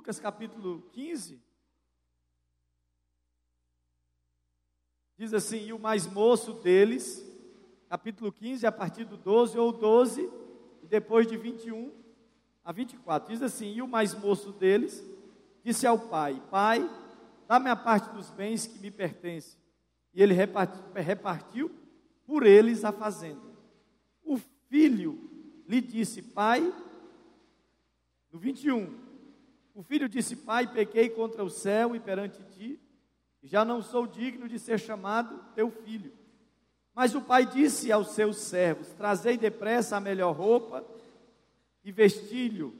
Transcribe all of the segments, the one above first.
Lucas capítulo 15, diz assim: E o mais moço deles, capítulo 15, a partir do 12 ou 12, e depois de 21 a 24, diz assim: E o mais moço deles disse ao pai: Pai, dá-me a parte dos bens que me pertencem. E ele repartiu, repartiu por eles a fazenda. O filho lhe disse: Pai, no 21, o filho disse: Pai, pequei contra o céu e perante ti, já não sou digno de ser chamado teu filho. Mas o pai disse aos seus servos: Trazei depressa a melhor roupa e vestilho,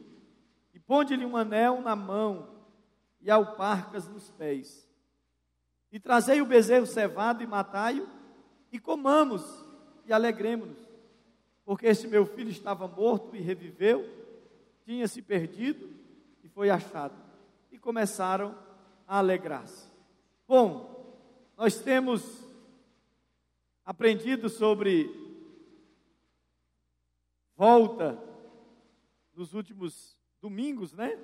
e ponde-lhe um anel na mão e alparcas nos pés. E trazei o bezerro cevado e matai-o, e comamos e alegremos-nos, porque este meu filho estava morto e reviveu, tinha se perdido foi achado. E começaram a alegrar-se. Bom, nós temos aprendido sobre volta nos últimos domingos, né?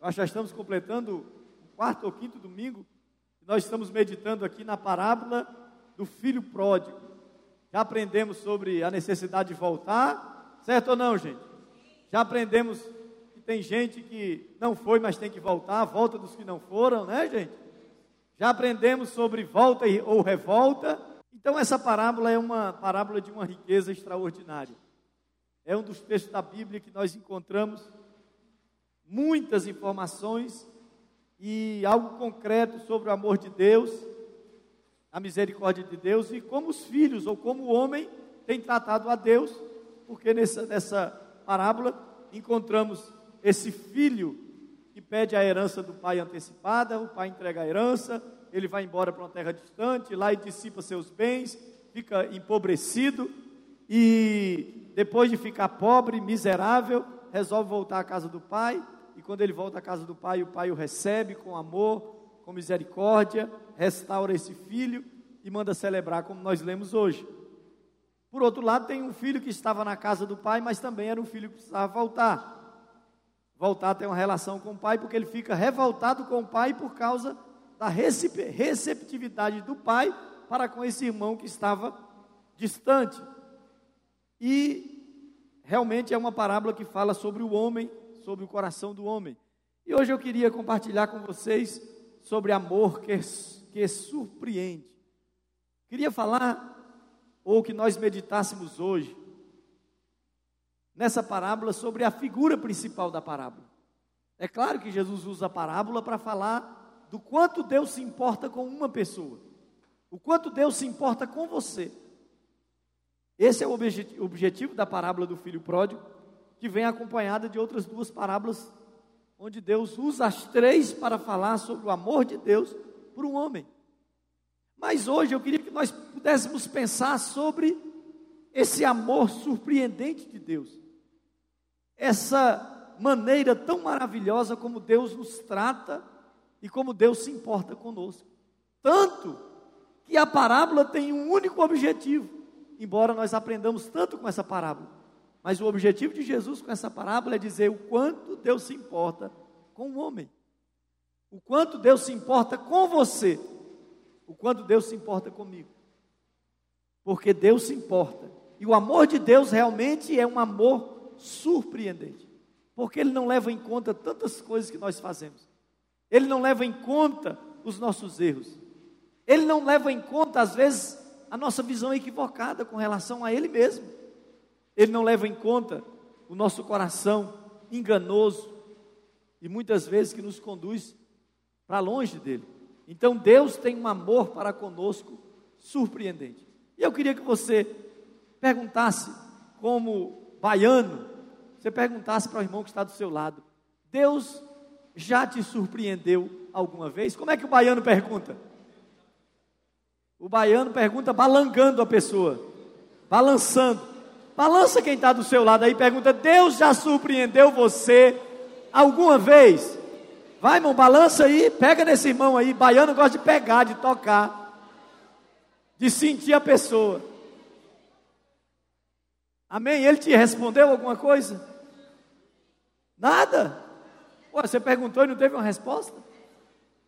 Nós já estamos completando o quarto ou quinto domingo. Nós estamos meditando aqui na parábola do filho pródigo. Já aprendemos sobre a necessidade de voltar, certo ou não, gente? Já aprendemos tem gente que não foi, mas tem que voltar, volta dos que não foram, né, gente? Já aprendemos sobre volta ou revolta. Então, essa parábola é uma parábola de uma riqueza extraordinária. É um dos textos da Bíblia que nós encontramos muitas informações e algo concreto sobre o amor de Deus, a misericórdia de Deus e como os filhos ou como o homem tem tratado a Deus, porque nessa, nessa parábola encontramos esse filho que pede a herança do pai antecipada, o pai entrega a herança, ele vai embora para uma terra distante, lá e dissipa seus bens, fica empobrecido e depois de ficar pobre, miserável, resolve voltar à casa do pai e quando ele volta à casa do pai, o pai o recebe com amor, com misericórdia, restaura esse filho e manda celebrar, como nós lemos hoje. Por outro lado, tem um filho que estava na casa do pai, mas também era um filho que precisava voltar. Voltar a ter uma relação com o pai, porque ele fica revoltado com o pai por causa da receptividade do pai para com esse irmão que estava distante. E realmente é uma parábola que fala sobre o homem sobre o coração do homem. E hoje eu queria compartilhar com vocês sobre amor que, que surpreende. Queria falar, ou que nós meditássemos hoje, nessa parábola sobre a figura principal da parábola. É claro que Jesus usa a parábola para falar do quanto Deus se importa com uma pessoa, o quanto Deus se importa com você. Esse é o objetivo da parábola do filho pródigo que vem acompanhada de outras duas parábolas, onde Deus usa as três para falar sobre o amor de Deus por um homem. Mas hoje eu queria que nós pudéssemos pensar sobre esse amor surpreendente de Deus, essa maneira tão maravilhosa como Deus nos trata e como Deus se importa conosco. Tanto que a parábola tem um único objetivo, embora nós aprendamos tanto com essa parábola mas o objetivo de Jesus com essa parábola é dizer o quanto Deus se importa com o homem, o quanto Deus se importa com você, o quanto Deus se importa comigo. Porque Deus se importa. E o amor de Deus realmente é um amor surpreendente. Porque Ele não leva em conta tantas coisas que nós fazemos. Ele não leva em conta os nossos erros. Ele não leva em conta, às vezes, a nossa visão equivocada com relação a Ele mesmo. Ele não leva em conta o nosso coração enganoso e muitas vezes que nos conduz para longe dele. Então Deus tem um amor para conosco surpreendente. E eu queria que você perguntasse, como baiano, você perguntasse para o irmão que está do seu lado: Deus já te surpreendeu alguma vez? Como é que o baiano pergunta? O baiano pergunta balangando a pessoa, balançando. Balança quem está do seu lado aí, pergunta: Deus já surpreendeu você alguma vez? Vai, irmão, balança aí, pega nesse irmão aí. Baiano gosta de pegar, de tocar, de sentir a pessoa. Amém? Ele te respondeu alguma coisa? Nada? você perguntou e não teve uma resposta?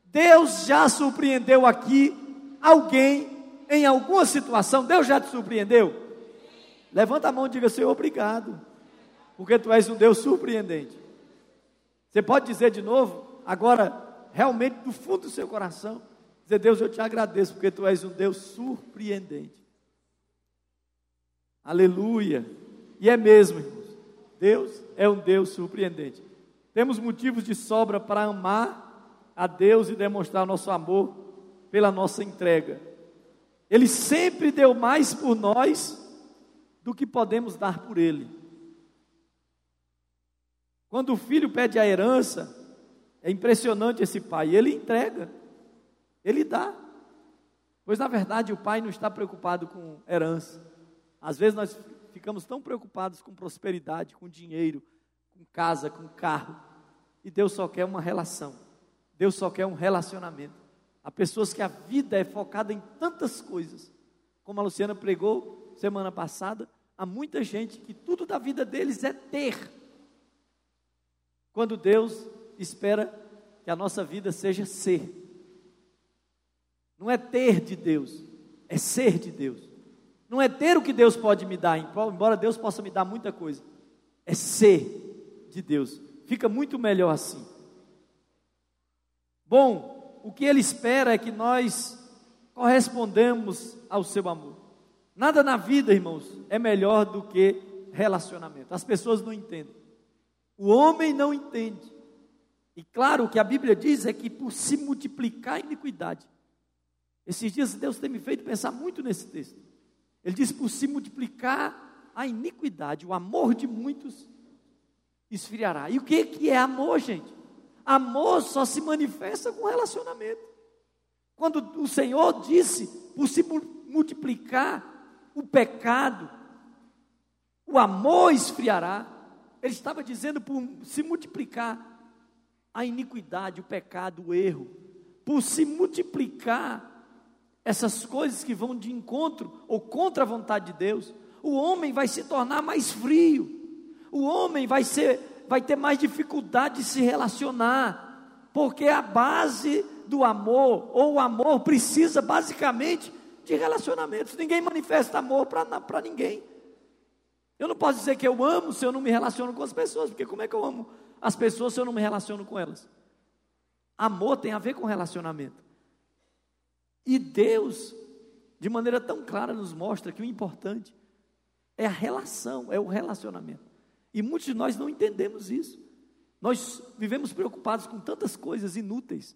Deus já surpreendeu aqui alguém em alguma situação? Deus já te surpreendeu? Levanta a mão e diga, Senhor, obrigado, porque tu és um Deus surpreendente. Você pode dizer de novo, agora, realmente do fundo do seu coração, dizer, Deus, eu te agradeço, porque tu és um Deus surpreendente. Aleluia. E é mesmo, irmãos. Deus é um Deus surpreendente. Temos motivos de sobra para amar a Deus e demonstrar nosso amor pela nossa entrega. Ele sempre deu mais por nós do que podemos dar por Ele. Quando o filho pede a herança, é impressionante esse pai, ele entrega, ele dá. Pois na verdade o pai não está preocupado com herança. Às vezes nós ficamos tão preocupados com prosperidade, com dinheiro, com casa, com carro, e Deus só quer uma relação. Deus só quer um relacionamento. Há pessoas que a vida é focada em tantas coisas. Como a Luciana pregou semana passada, há muita gente que tudo da vida deles é ter. Quando Deus espera que a nossa vida seja ser. Não é ter de Deus, é ser de Deus. Não é ter o que Deus pode me dar, embora Deus possa me dar muita coisa. É ser de Deus. Fica muito melhor assim. Bom, o que Ele espera é que nós correspondamos ao seu amor. Nada na vida, irmãos, é melhor do que relacionamento. As pessoas não entendem. O homem não entende. E claro, o que a Bíblia diz é que por se multiplicar a iniquidade. Esses dias Deus tem me feito pensar muito nesse texto. Ele diz: por se multiplicar a iniquidade, o amor de muitos esfriará. E o que, é amor, gente? Amor só se manifesta com relacionamento. Quando o Senhor disse, por se multiplicar o pecado, o amor esfriará, Ele estava dizendo por se multiplicar a iniquidade, o pecado, o erro, por se multiplicar essas coisas que vão de encontro ou contra a vontade de Deus, o homem vai se tornar mais frio. O homem vai ser vai ter mais dificuldade de se relacionar, porque a base do amor ou o amor precisa basicamente de relacionamentos. Ninguém manifesta amor para ninguém. Eu não posso dizer que eu amo se eu não me relaciono com as pessoas, porque como é que eu amo as pessoas se eu não me relaciono com elas? Amor tem a ver com relacionamento. E Deus, de maneira tão clara, nos mostra que o importante é a relação, é o relacionamento. E muitos de nós não entendemos isso. Nós vivemos preocupados com tantas coisas inúteis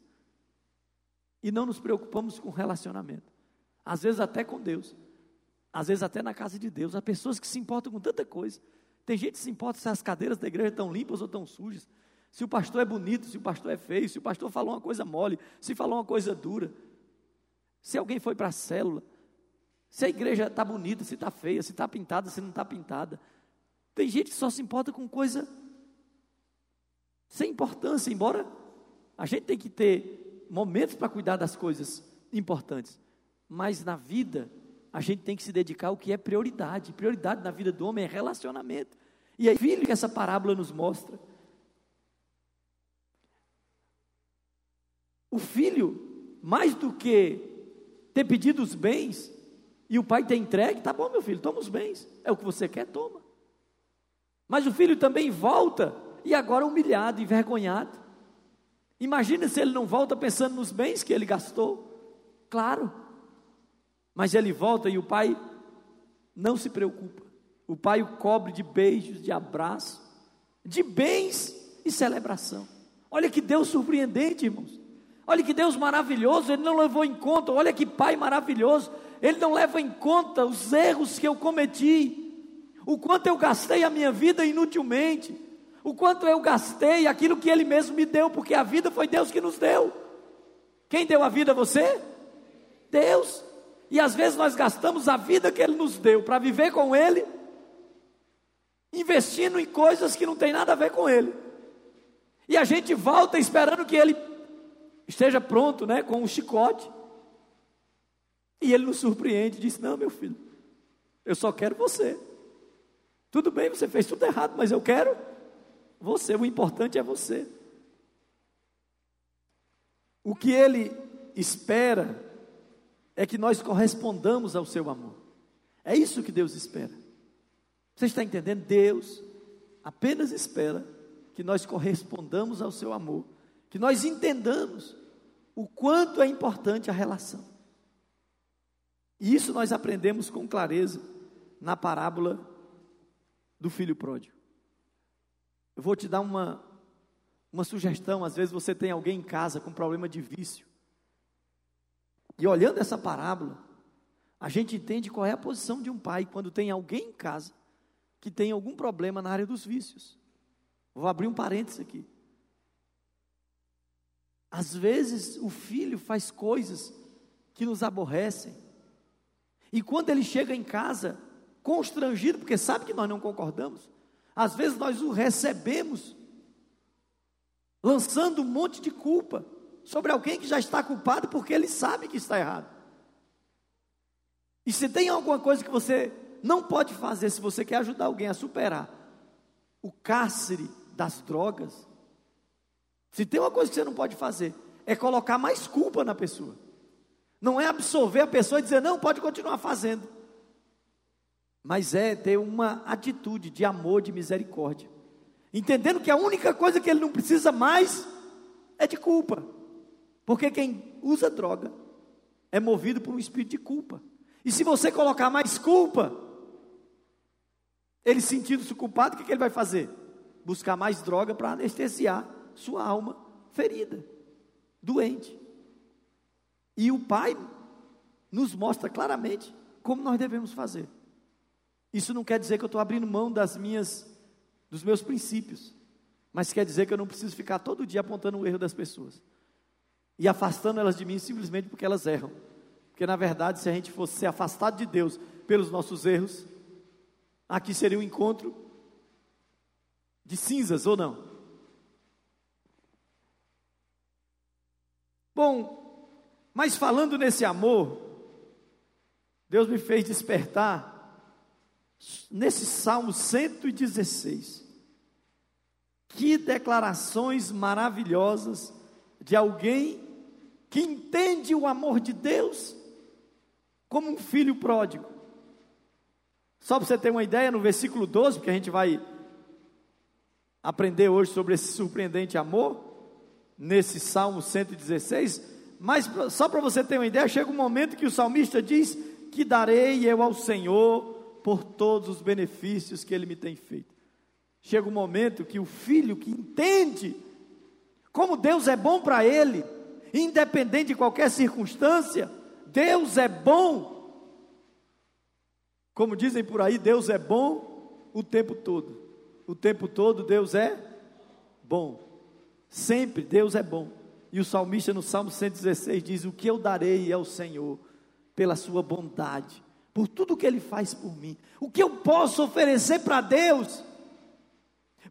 e não nos preocupamos com relacionamento. Às vezes até com Deus, às vezes até na casa de Deus. Há pessoas que se importam com tanta coisa. Tem gente que se importa se as cadeiras da igreja estão limpas ou estão sujas. Se o pastor é bonito, se o pastor é feio, se o pastor falou uma coisa mole, se falou uma coisa dura. Se alguém foi para a célula, se a igreja está bonita, se está feia, se está pintada, se não está pintada. Tem gente que só se importa com coisa sem importância, embora a gente tem que ter momentos para cuidar das coisas importantes. Mas na vida, a gente tem que se dedicar ao que é prioridade. Prioridade na vida do homem é relacionamento. E aí, filho, que essa parábola nos mostra. O filho, mais do que ter pedido os bens, e o pai ter entregue, tá bom, meu filho, toma os bens. É o que você quer, toma. Mas o filho também volta, e agora humilhado, envergonhado. Imagina se ele não volta pensando nos bens que ele gastou. Claro, mas ele volta e o pai não se preocupa. O pai o cobre de beijos, de abraço, de bens e celebração. Olha que Deus surpreendente, irmãos. Olha que Deus maravilhoso, Ele não levou em conta. Olha que Pai maravilhoso, Ele não leva em conta os erros que eu cometi, o quanto eu gastei a minha vida inutilmente, o quanto eu gastei aquilo que Ele mesmo me deu, porque a vida foi Deus que nos deu. Quem deu a vida a você? Deus. E às vezes nós gastamos a vida que Ele nos deu para viver com Ele, investindo em coisas que não tem nada a ver com Ele. E a gente volta esperando que Ele esteja pronto, né, com um chicote. E Ele nos surpreende e diz: Não, meu filho, eu só quero você. Tudo bem, você fez tudo errado, mas eu quero você. O importante é você. O que ele espera é que nós correspondamos ao seu amor. É isso que Deus espera. Você está entendendo? Deus apenas espera que nós correspondamos ao seu amor, que nós entendamos o quanto é importante a relação. E isso nós aprendemos com clareza na parábola do filho pródigo. Eu vou te dar uma, uma sugestão: às vezes você tem alguém em casa com problema de vício. E olhando essa parábola, a gente entende qual é a posição de um pai quando tem alguém em casa que tem algum problema na área dos vícios. Vou abrir um parênteses aqui. Às vezes o filho faz coisas que nos aborrecem. E quando ele chega em casa, constrangido, porque sabe que nós não concordamos, às vezes nós o recebemos, lançando um monte de culpa sobre alguém que já está culpado porque ele sabe que está errado. E se tem alguma coisa que você não pode fazer se você quer ajudar alguém a superar o cárcere das drogas, se tem uma coisa que você não pode fazer, é colocar mais culpa na pessoa. Não é absolver a pessoa e dizer, não, pode continuar fazendo. Mas é ter uma atitude de amor, de misericórdia. Entendendo que a única coisa que ele não precisa mais é de culpa. Porque quem usa droga é movido por um espírito de culpa. E se você colocar mais culpa, ele sentindo-se culpado, o que, que ele vai fazer? Buscar mais droga para anestesiar sua alma ferida, doente. E o Pai nos mostra claramente como nós devemos fazer. Isso não quer dizer que eu estou abrindo mão das minhas, dos meus princípios, mas quer dizer que eu não preciso ficar todo dia apontando o erro das pessoas e afastando elas de mim simplesmente porque elas erram. Porque na verdade, se a gente fosse ser afastado de Deus pelos nossos erros, aqui seria um encontro de cinzas ou não? Bom, mas falando nesse amor, Deus me fez despertar nesse Salmo 116. Que declarações maravilhosas de alguém que entende o amor de Deus como um filho pródigo. Só para você ter uma ideia, no versículo 12, que a gente vai aprender hoje sobre esse surpreendente amor, nesse Salmo 116, mas só para você ter uma ideia, chega um momento que o salmista diz: Que darei eu ao Senhor por todos os benefícios que ele me tem feito. Chega um momento que o filho que entende como Deus é bom para ele, independente de qualquer circunstância, Deus é bom. Como dizem por aí, Deus é bom o tempo todo. O tempo todo Deus é bom. Sempre Deus é bom. E o salmista no Salmo 116 diz: O que eu darei ao Senhor pela sua bondade, por tudo que Ele faz por mim. O que eu posso oferecer para Deus,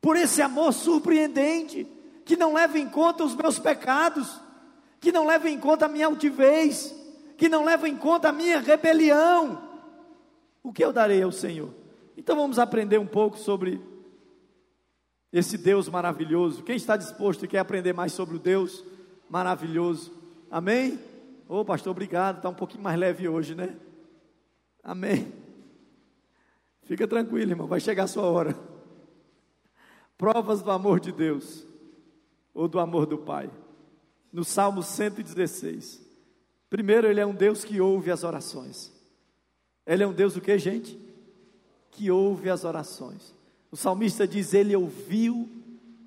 por esse amor surpreendente, que não leva em conta os meus pecados, que não leva em conta a minha altivez, que não leva em conta a minha rebelião. O que eu darei ao Senhor? Então vamos aprender um pouco sobre esse Deus maravilhoso. Quem está disposto e quer aprender mais sobre o Deus maravilhoso? Amém? Ô oh, pastor, obrigado. Está um pouquinho mais leve hoje, né? Amém. Fica tranquilo, irmão, vai chegar a sua hora. Provas do amor de Deus ou do amor do Pai. No Salmo 116. Primeiro, ele é um Deus que ouve as orações. Ele é um Deus o que, gente? Que ouve as orações. O salmista diz: Ele ouviu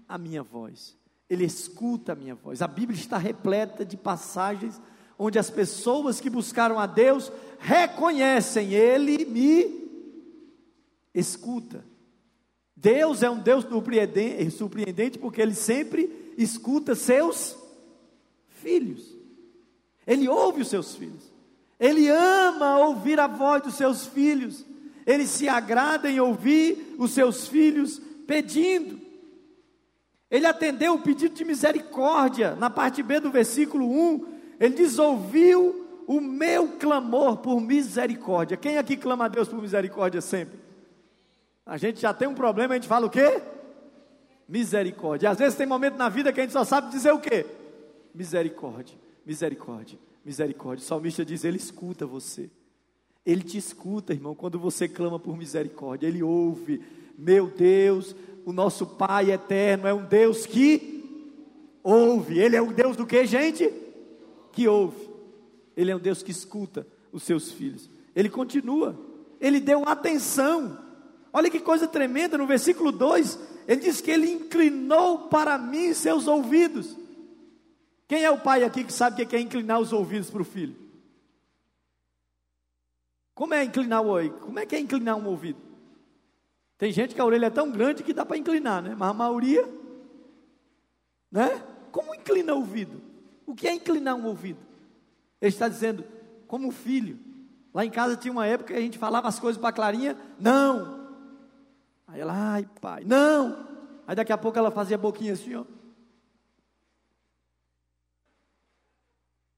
a minha voz. Ele escuta a minha voz. A Bíblia está repleta de passagens onde as pessoas que buscaram a Deus reconhecem, Ele me escuta. Deus é um Deus surpreendente porque Ele sempre escuta seus filhos. Ele ouve os seus filhos. Ele ama ouvir a voz dos seus filhos. Ele se agrada em ouvir os seus filhos pedindo. Ele atendeu o pedido de misericórdia. Na parte B do versículo 1, ele diz: Ouviu o meu clamor por misericórdia. Quem aqui clama a Deus por misericórdia sempre? A gente já tem um problema, a gente fala o quê? Misericórdia. Às vezes tem momento na vida que a gente só sabe dizer o quê? misericórdia, misericórdia, misericórdia. O salmista diz: Ele escuta você. Ele te escuta, irmão, quando você clama por misericórdia. Ele ouve. Meu Deus, o nosso Pai eterno é um Deus que ouve. Ele é um Deus do que, gente? Que ouve. Ele é um Deus que escuta os seus filhos. Ele continua. Ele deu atenção. Olha que coisa tremenda no versículo 2. Ele diz que ele inclinou para mim seus ouvidos. Quem é o pai aqui que sabe o que é inclinar os ouvidos para o filho? Como é inclinar o ouvido? Como é que é inclinar um ouvido? Tem gente que a orelha é tão grande que dá para inclinar, né? Mas a maioria, né? Como inclina o ouvido? O que é inclinar um ouvido? Ele está dizendo, como filho. Lá em casa tinha uma época que a gente falava as coisas para a Clarinha, não. Aí ela, ai pai, não. Aí daqui a pouco ela fazia a boquinha assim, ó.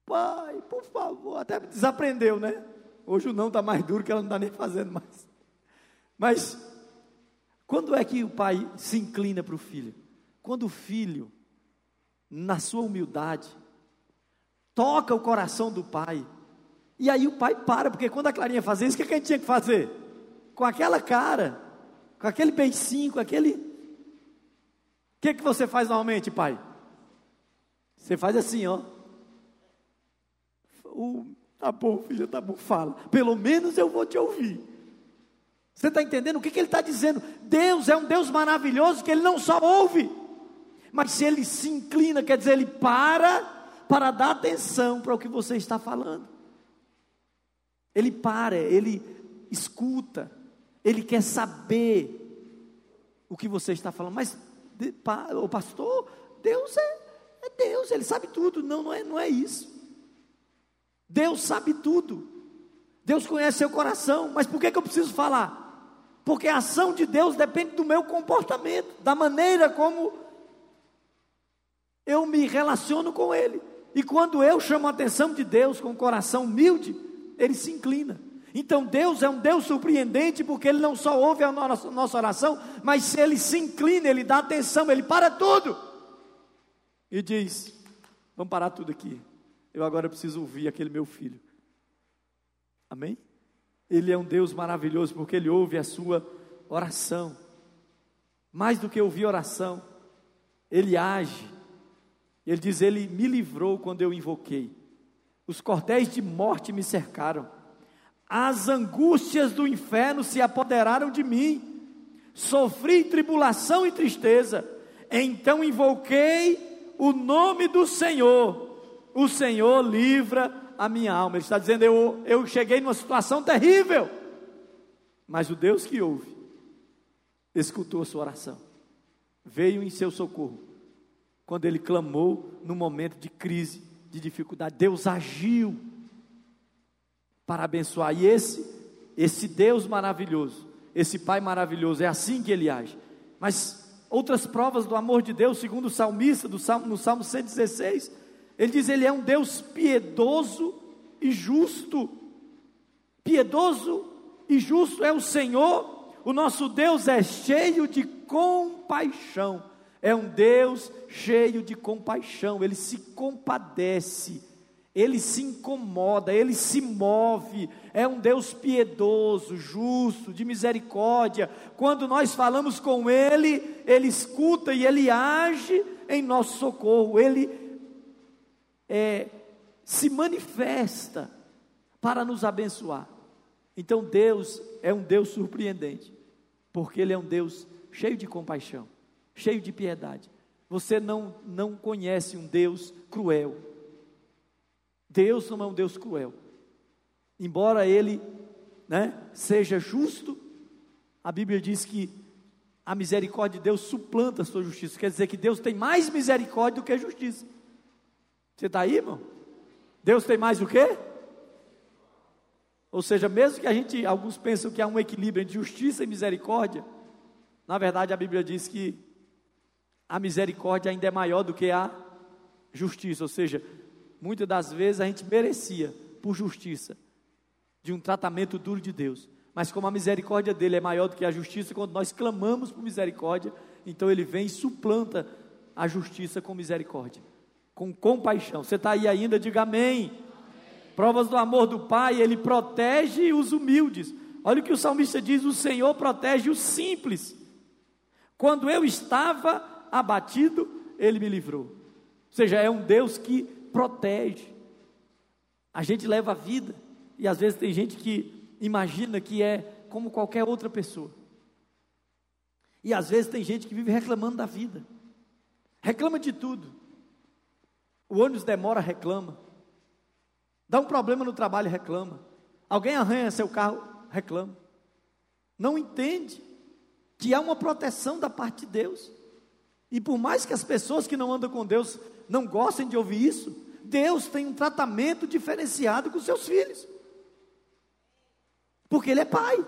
Pai, por favor, até desaprendeu, né? Hoje o não está mais duro que ela não está nem fazendo mais. Mas, quando é que o pai se inclina para o filho? Quando o filho, na sua humildade, toca o coração do pai. E aí o pai para, porque quando a Clarinha fazia isso, o que, é que a gente tinha que fazer? Com aquela cara, com aquele beicinho, com aquele. O que, é que você faz normalmente, pai? Você faz assim, ó o, tá bom, filha, tá bom, fala. Pelo menos eu vou te ouvir. Você está entendendo o que, que ele está dizendo? Deus é um Deus maravilhoso que ele não só ouve, mas se ele se inclina, quer dizer, ele para para dar atenção para o que você está falando. Ele para, ele escuta, ele quer saber o que você está falando. Mas, o pastor, Deus é, é Deus, ele sabe tudo. Não, não é, não é isso. Deus sabe tudo. Deus conhece seu coração. Mas por que, que eu preciso falar? Porque a ação de Deus depende do meu comportamento, da maneira como eu me relaciono com Ele. E quando eu chamo a atenção de Deus com o coração humilde, Ele se inclina. Então Deus é um Deus surpreendente, porque Ele não só ouve a nossa oração, mas se Ele se inclina, Ele dá atenção, Ele para tudo e diz: Vamos parar tudo aqui eu agora preciso ouvir aquele meu filho. Amém? Ele é um Deus maravilhoso porque ele ouve a sua oração. Mais do que ouvir oração, ele age. Ele diz: Ele me livrou quando eu invoquei. Os cordéis de morte me cercaram. As angústias do inferno se apoderaram de mim. Sofri tribulação e tristeza. Então invoquei o nome do Senhor o Senhor livra a minha alma. Ele está dizendo: eu, eu cheguei numa situação terrível, mas o Deus que ouve, escutou a sua oração, veio em seu socorro, quando ele clamou no momento de crise, de dificuldade. Deus agiu para abençoar, e esse, esse Deus maravilhoso, esse Pai maravilhoso, é assim que ele age. Mas outras provas do amor de Deus, segundo o salmista, do salmo, no Salmo 116 ele diz: Ele é um Deus piedoso e justo. Piedoso e justo é o Senhor, o nosso Deus é cheio de compaixão. É um Deus cheio de compaixão, ele se compadece, ele se incomoda, ele se move. É um Deus piedoso, justo, de misericórdia. Quando nós falamos com ele, ele escuta e ele age em nosso socorro. Ele é, se manifesta para nos abençoar. Então Deus é um Deus surpreendente, porque Ele é um Deus cheio de compaixão, cheio de piedade. Você não, não conhece um Deus cruel. Deus não é um Deus cruel. Embora Ele né, seja justo, a Bíblia diz que a misericórdia de Deus suplanta a sua justiça. Quer dizer que Deus tem mais misericórdia do que justiça. Você está aí, irmão? Deus tem mais o quê? Ou seja, mesmo que a gente, alguns pensam que há um equilíbrio entre justiça e misericórdia, na verdade a Bíblia diz que a misericórdia ainda é maior do que a justiça, ou seja, muitas das vezes a gente merecia, por justiça, de um tratamento duro de Deus, mas como a misericórdia dele é maior do que a justiça, quando nós clamamos por misericórdia, então ele vem e suplanta a justiça com misericórdia. Com compaixão. Você está aí ainda? Diga amém. amém. Provas do amor do Pai, Ele protege os humildes. Olha o que o salmista diz: o Senhor protege os simples. Quando eu estava abatido, Ele me livrou. Ou seja, é um Deus que protege. A gente leva a vida, e às vezes tem gente que imagina que é como qualquer outra pessoa. E às vezes tem gente que vive reclamando da vida, reclama de tudo. O ônibus demora, reclama. Dá um problema no trabalho, reclama. Alguém arranha seu carro, reclama. Não entende que há uma proteção da parte de Deus. E por mais que as pessoas que não andam com Deus não gostem de ouvir isso, Deus tem um tratamento diferenciado com seus filhos. Porque Ele é Pai.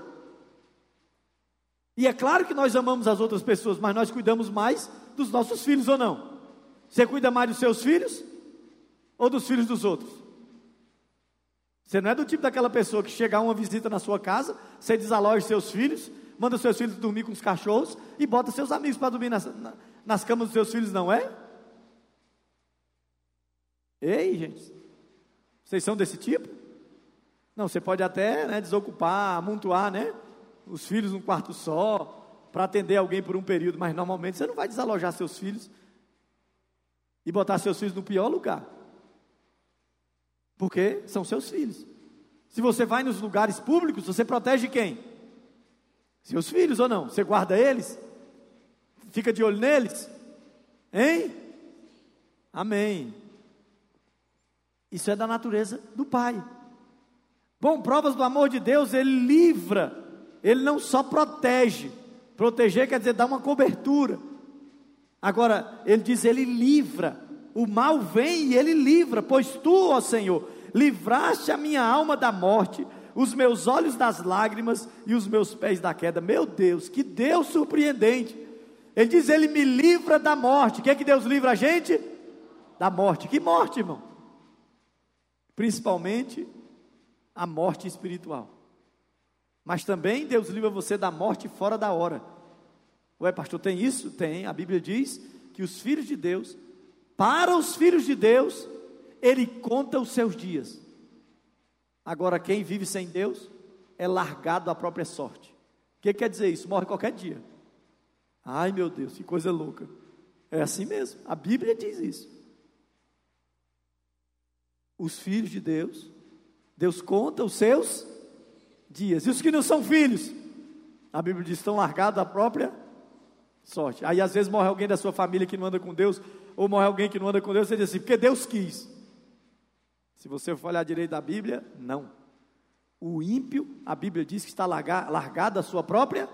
E é claro que nós amamos as outras pessoas, mas nós cuidamos mais dos nossos filhos ou não? Você cuida mais dos seus filhos ou dos filhos dos outros? Você não é do tipo daquela pessoa que chegar uma visita na sua casa, você desaloja seus filhos, manda seus filhos dormir com os cachorros e bota seus amigos para dormir nas, nas camas dos seus filhos, não é? Ei, gente, vocês são desse tipo? Não, você pode até né, desocupar, amontoar, né? Os filhos num quarto só, para atender alguém por um período, mas normalmente você não vai desalojar seus filhos e botar seus filhos no pior lugar. Porque são seus filhos. Se você vai nos lugares públicos, você protege quem? Seus filhos ou não? Você guarda eles? Fica de olho neles? Hein? Amém. Isso é da natureza do Pai. Bom, provas do amor de Deus, ele livra, ele não só protege. Proteger quer dizer dar uma cobertura. Agora, ele diz, ele livra. O mal vem e ele livra, pois tu, ó Senhor, livraste a minha alma da morte, os meus olhos das lágrimas e os meus pés da queda. Meu Deus, que Deus surpreendente. Ele diz, ele me livra da morte. O que é que Deus livra a gente? Da morte. Que morte, irmão? Principalmente a morte espiritual. Mas também Deus livra você da morte fora da hora. Ué, pastor, tem isso? Tem. A Bíblia diz que os filhos de Deus, para os filhos de Deus, Ele conta os seus dias. Agora, quem vive sem Deus é largado à própria sorte. O que quer dizer isso? Morre qualquer dia. Ai meu Deus, que coisa louca. É assim mesmo. A Bíblia diz isso. Os filhos de Deus Deus conta os seus dias. E os que não são filhos, a Bíblia diz, estão largados à própria sorte. Aí às vezes morre alguém da sua família que não anda com Deus, ou morre alguém que não anda com Deus, você diz assim, porque Deus quis. Se você for olhar direito da Bíblia, não. O ímpio, a Bíblia diz que está largado à sua própria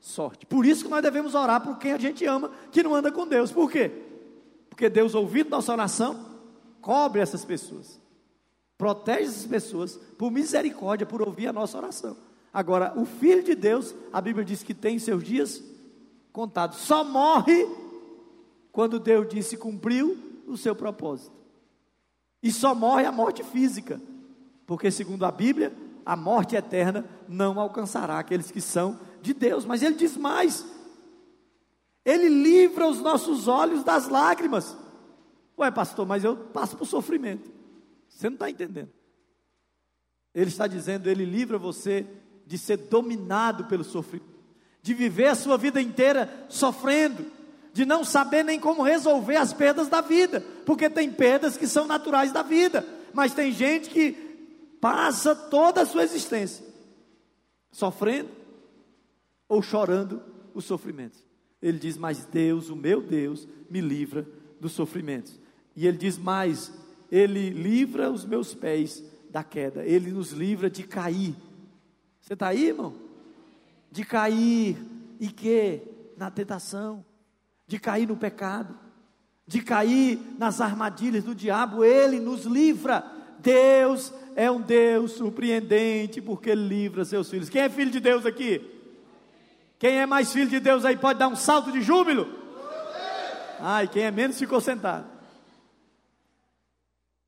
sorte. Por isso que nós devemos orar por quem a gente ama, que não anda com Deus. Por quê? Porque Deus, ouvindo nossa oração, cobre essas pessoas protege essas pessoas por misericórdia, por ouvir a nossa oração. Agora, o Filho de Deus, a Bíblia diz que tem seus dias contados, só morre quando Deus disse cumpriu o seu propósito. E só morre a morte física, porque segundo a Bíblia, a morte eterna não alcançará aqueles que são de Deus. Mas ele diz mais: ele livra os nossos olhos das lágrimas. Ué, pastor, mas eu passo por sofrimento. Você não está entendendo. Ele está dizendo, ele livra você de ser dominado pelo sofrimento, de viver a sua vida inteira sofrendo, de não saber nem como resolver as perdas da vida, porque tem perdas que são naturais da vida, mas tem gente que passa toda a sua existência sofrendo ou chorando os sofrimentos. Ele diz: Mas Deus, o meu Deus, me livra dos sofrimentos. E ele diz mais: ele livra os meus pés da queda, Ele nos livra de cair. Você está aí, irmão? De cair e que? Na tentação, de cair no pecado, de cair nas armadilhas do diabo, Ele nos livra. Deus é um Deus surpreendente porque Ele livra seus filhos. Quem é filho de Deus aqui? Quem é mais filho de Deus aí pode dar um salto de júbilo? Ai, quem é menos ficou sentado.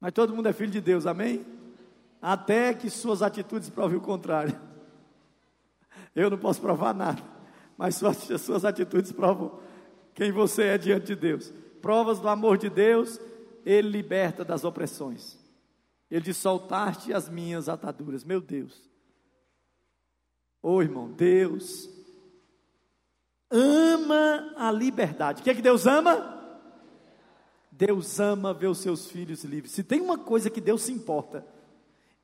Mas todo mundo é filho de Deus, amém? Até que suas atitudes provem o contrário. Eu não posso provar nada, mas suas, suas atitudes provam quem você é diante de Deus. Provas do amor de Deus, ele liberta das opressões. Ele diz: soltaste as minhas ataduras. Meu Deus. Ô oh, irmão, Deus ama a liberdade. O que é que Deus ama? Deus ama ver os seus filhos livres. Se tem uma coisa que Deus se importa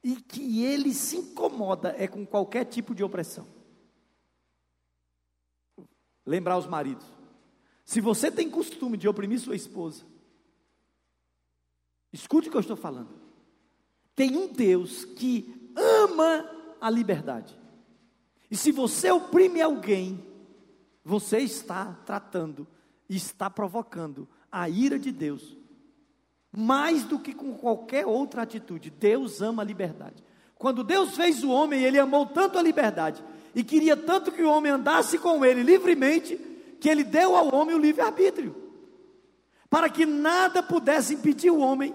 e que ele se incomoda é com qualquer tipo de opressão. Lembrar os maridos. Se você tem costume de oprimir sua esposa, escute o que eu estou falando. Tem um Deus que ama a liberdade. E se você oprime alguém, você está tratando, está provocando a ira de Deus. Mais do que com qualquer outra atitude, Deus ama a liberdade. Quando Deus fez o homem, ele amou tanto a liberdade e queria tanto que o homem andasse com ele livremente, que ele deu ao homem o livre-arbítrio, para que nada pudesse impedir o homem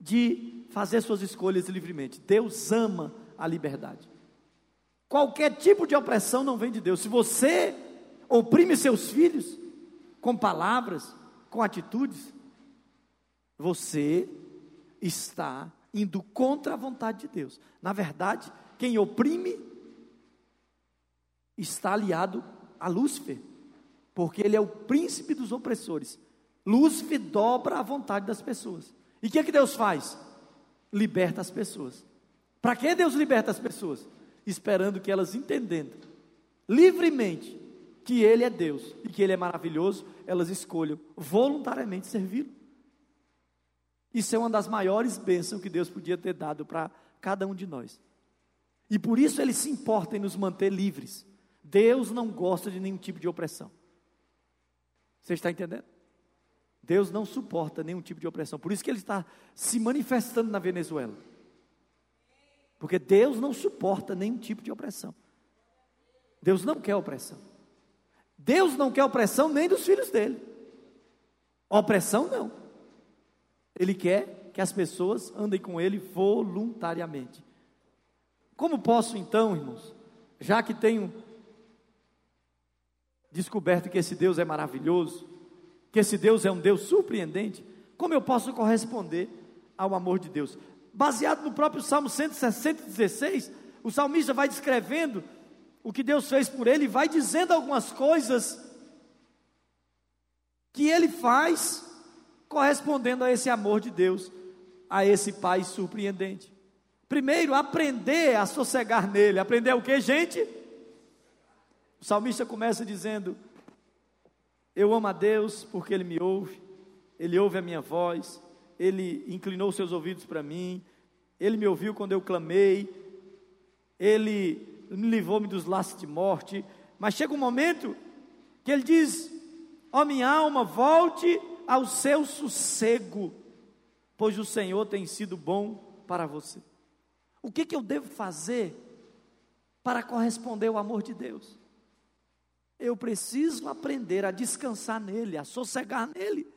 de fazer suas escolhas livremente. Deus ama a liberdade. Qualquer tipo de opressão não vem de Deus. Se você oprime seus filhos, com palavras, com atitudes, você está indo contra a vontade de Deus. Na verdade, quem oprime está aliado a Lúcifer, porque ele é o príncipe dos opressores. Lúcifer dobra a vontade das pessoas. E o que, é que Deus faz? Liberta as pessoas. Para que Deus liberta as pessoas? Esperando que elas entendendo livremente que Ele é Deus e que Ele é maravilhoso, elas escolham voluntariamente servi-lo. Isso é uma das maiores bênçãos que Deus podia ter dado para cada um de nós. E por isso Ele se importa em nos manter livres. Deus não gosta de nenhum tipo de opressão. Você está entendendo? Deus não suporta nenhum tipo de opressão. Por isso que Ele está se manifestando na Venezuela. Porque Deus não suporta nenhum tipo de opressão. Deus não quer opressão. Deus não quer opressão nem dos filhos dele. Opressão não. Ele quer que as pessoas andem com ele voluntariamente. Como posso então, irmãos, já que tenho descoberto que esse Deus é maravilhoso, que esse Deus é um Deus surpreendente, como eu posso corresponder ao amor de Deus? Baseado no próprio Salmo 116, o salmista vai descrevendo o que Deus fez por ele, vai dizendo algumas coisas que ele faz correspondendo a esse amor de Deus, a esse Pai surpreendente. Primeiro, aprender a sossegar nele. Aprender o que, gente? O salmista começa dizendo: Eu amo a Deus porque Ele me ouve, Ele ouve a minha voz, Ele inclinou seus ouvidos para mim, Ele me ouviu quando eu clamei, Ele me livrou-me dos laços de morte. Mas chega um momento que ele diz: Ó oh, minha alma, volte ao seu sossego, pois o Senhor tem sido bom para você. O que, que eu devo fazer para corresponder ao amor de Deus? Eu preciso aprender a descansar nele, a sossegar nele.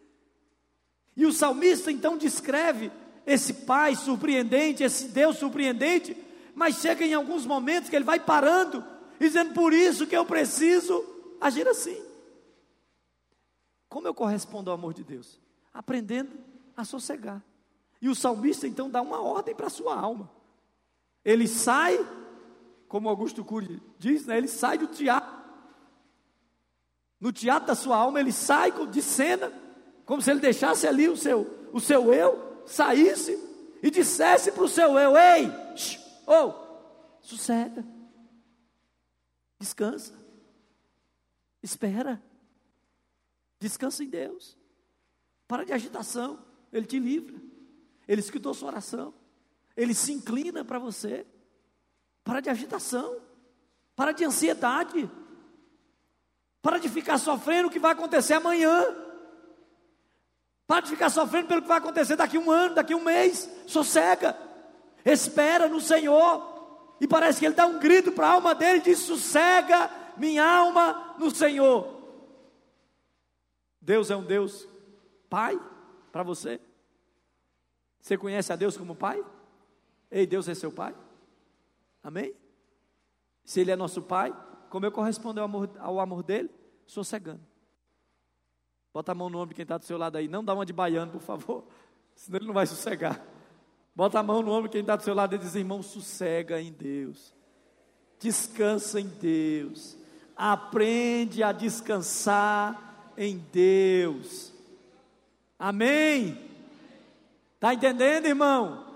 E o salmista então descreve esse Pai surpreendente, esse Deus surpreendente, mas chega em alguns momentos que ele vai parando, dizendo: por isso que eu preciso agir assim. Como eu correspondo ao amor de Deus? Aprendendo a sossegar. E o salmista então dá uma ordem para a sua alma. Ele sai, como Augusto Cury diz, né, ele sai do teatro. No teatro da sua alma, ele sai de cena, como se ele deixasse ali o seu, o seu eu, saísse e dissesse para o seu eu: Ei, ou, oh, sossega. Descansa. Espera. Descansa em Deus. Para de agitação. Ele te livra. Ele escutou sua oração. Ele se inclina para você. Para de agitação. Para de ansiedade. Para de ficar sofrendo o que vai acontecer amanhã. Para de ficar sofrendo pelo que vai acontecer daqui um ano, daqui um mês. Sossega espera no Senhor. E parece que ele dá um grito para a alma dele e diz: sossega minha alma no Senhor. Deus é um Deus Pai para você? Você conhece a Deus como Pai? Ei, Deus é seu Pai? Amém? Se Ele é nosso Pai, como eu correspondo ao amor, ao amor dele? Sossegando. Bota a mão no ombro de quem está do seu lado aí. Não dá uma de baiano, por favor. Senão ele não vai sossegar. Bota a mão no ombro de quem está do seu lado e diz: irmão, sossega em Deus. Descansa em Deus. Aprende a descansar em Deus. Amém? Está entendendo, irmão?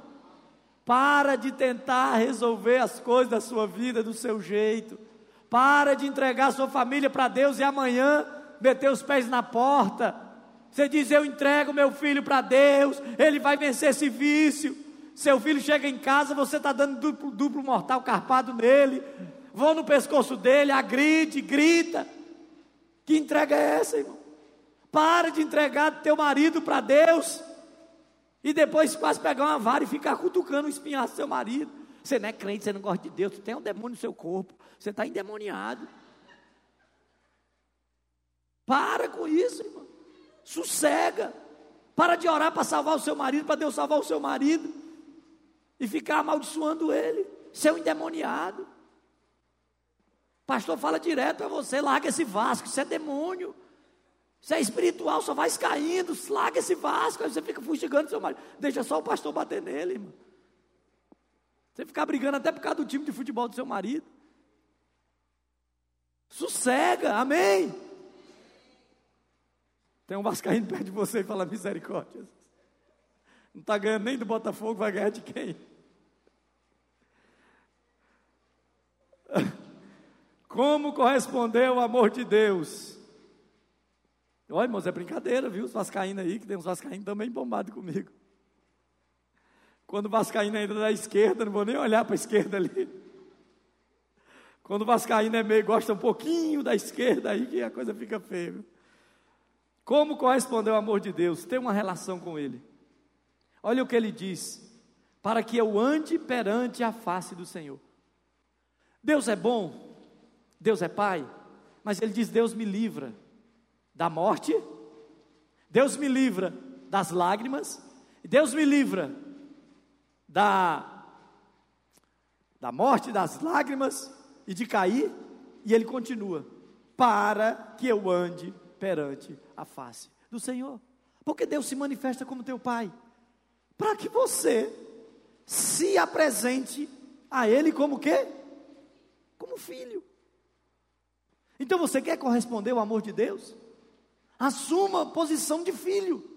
Para de tentar resolver as coisas da sua vida do seu jeito. Para de entregar sua família para Deus e amanhã meter os pés na porta. Você diz: Eu entrego meu filho para Deus, ele vai vencer esse vício. Seu filho chega em casa, você está dando duplo, duplo mortal carpado nele. Vão no pescoço dele, agride, grita. Que entrega é essa, irmão? Para de entregar teu marido para Deus. E depois quase pegar uma vara e ficar cutucando o espinhaço do seu marido. Você não é crente, você não gosta de Deus, você tem um demônio no seu corpo, você está endemoniado. Para com isso, irmão. Sossega. Para de orar para salvar o seu marido, para Deus salvar o seu marido. E ficar amaldiçoando ele. Seu endemoniado. Pastor fala direto para você: larga esse vasco, isso é demônio. Isso é espiritual, só vai caindo, larga esse vasco. Aí você fica fugigando seu marido. Deixa só o pastor bater nele, irmão. Você ficar brigando até por causa do time de futebol do seu marido. Sossega, amém. Tem um vascaíno perto de você e fala misericórdia. Não está ganhando nem do Botafogo, vai ganhar de quem? Como corresponder ao amor de Deus? Olha, irmãos, é brincadeira, viu? Os vascaínos aí, que tem uns vascaínos também bombados comigo. Quando o vascaíno ainda da esquerda, não vou nem olhar para a esquerda ali. Quando o vascaíno é meio, gosta um pouquinho da esquerda, aí que a coisa fica feia. Viu? Como corresponder ao amor de Deus? Ter uma relação com Ele. Olha o que ele diz: para que eu ande perante a face do Senhor. Deus é bom, Deus é Pai, mas ele diz: Deus me livra da morte, Deus me livra das lágrimas, Deus me livra da, da morte, das lágrimas e de cair, e ele continua: para que eu ande perante a face do Senhor. Porque Deus se manifesta como teu Pai, para que você se apresente a Ele como quê? Como filho. Então você quer corresponder ao amor de Deus? Assuma a posição de filho.